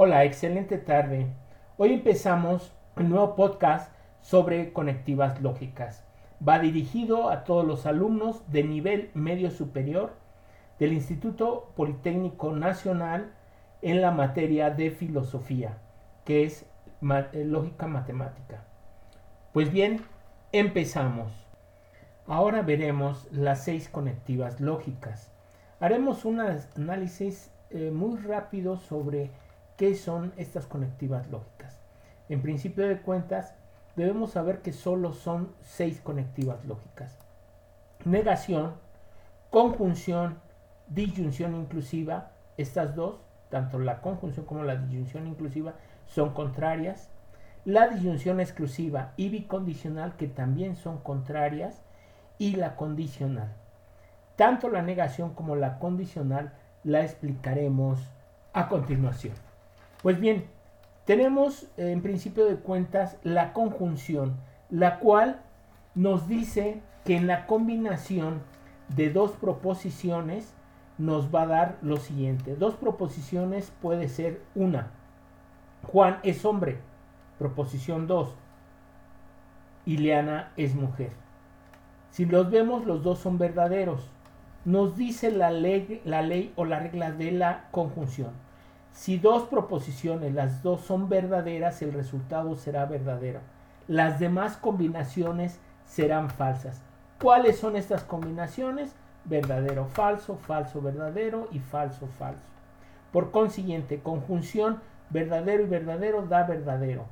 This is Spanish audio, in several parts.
Hola, excelente tarde. Hoy empezamos un nuevo podcast sobre conectivas lógicas. Va dirigido a todos los alumnos de nivel medio superior del Instituto Politécnico Nacional en la materia de filosofía, que es eh, lógica matemática. Pues bien, empezamos. Ahora veremos las seis conectivas lógicas. Haremos un análisis eh, muy rápido sobre ¿Qué son estas conectivas lógicas? En principio de cuentas, debemos saber que solo son seis conectivas lógicas. Negación, conjunción, disyunción inclusiva, estas dos, tanto la conjunción como la disyunción inclusiva, son contrarias. La disyunción exclusiva y bicondicional, que también son contrarias, y la condicional. Tanto la negación como la condicional la explicaremos a continuación. Pues bien, tenemos eh, en principio de cuentas la conjunción, la cual nos dice que en la combinación de dos proposiciones nos va a dar lo siguiente. Dos proposiciones puede ser una. Juan es hombre, proposición 2. Ileana es mujer. Si los vemos, los dos son verdaderos. Nos dice la ley, la ley o la regla de la conjunción. Si dos proposiciones, las dos son verdaderas, el resultado será verdadero. Las demás combinaciones serán falsas. ¿Cuáles son estas combinaciones? Verdadero, falso, falso, verdadero y falso, falso. Por consiguiente, conjunción verdadero y verdadero da verdadero.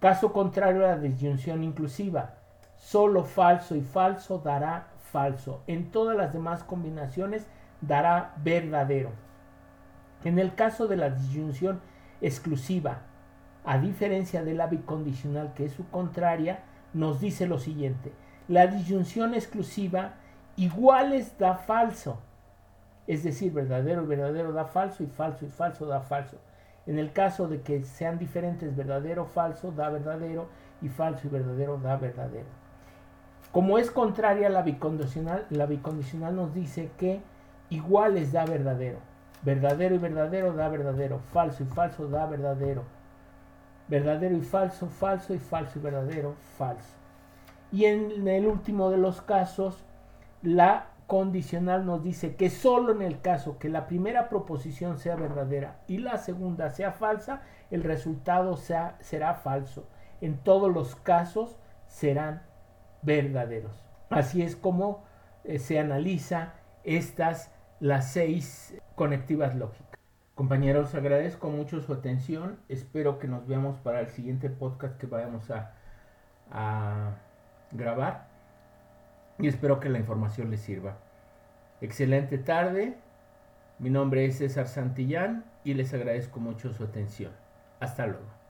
Caso contrario a la disyunción inclusiva, solo falso y falso dará falso. En todas las demás combinaciones dará verdadero. En el caso de la disyunción exclusiva, a diferencia de la bicondicional que es su contraria, nos dice lo siguiente. La disyunción exclusiva iguales da falso. Es decir, verdadero y verdadero da falso y falso y falso da falso. En el caso de que sean diferentes, verdadero, falso da verdadero y falso y verdadero da verdadero. Como es contraria a la bicondicional, la bicondicional nos dice que iguales da verdadero. Verdadero y verdadero da verdadero. Falso y falso da verdadero. Verdadero y falso, falso y falso y verdadero, falso. Y en el último de los casos, la condicional nos dice que solo en el caso que la primera proposición sea verdadera y la segunda sea falsa, el resultado sea, será falso. En todos los casos serán verdaderos. Así es como eh, se analiza estas las seis conectivas lógicas. Compañeros, agradezco mucho su atención. Espero que nos veamos para el siguiente podcast que vayamos a, a grabar. Y espero que la información les sirva. Excelente tarde. Mi nombre es César Santillán y les agradezco mucho su atención. Hasta luego.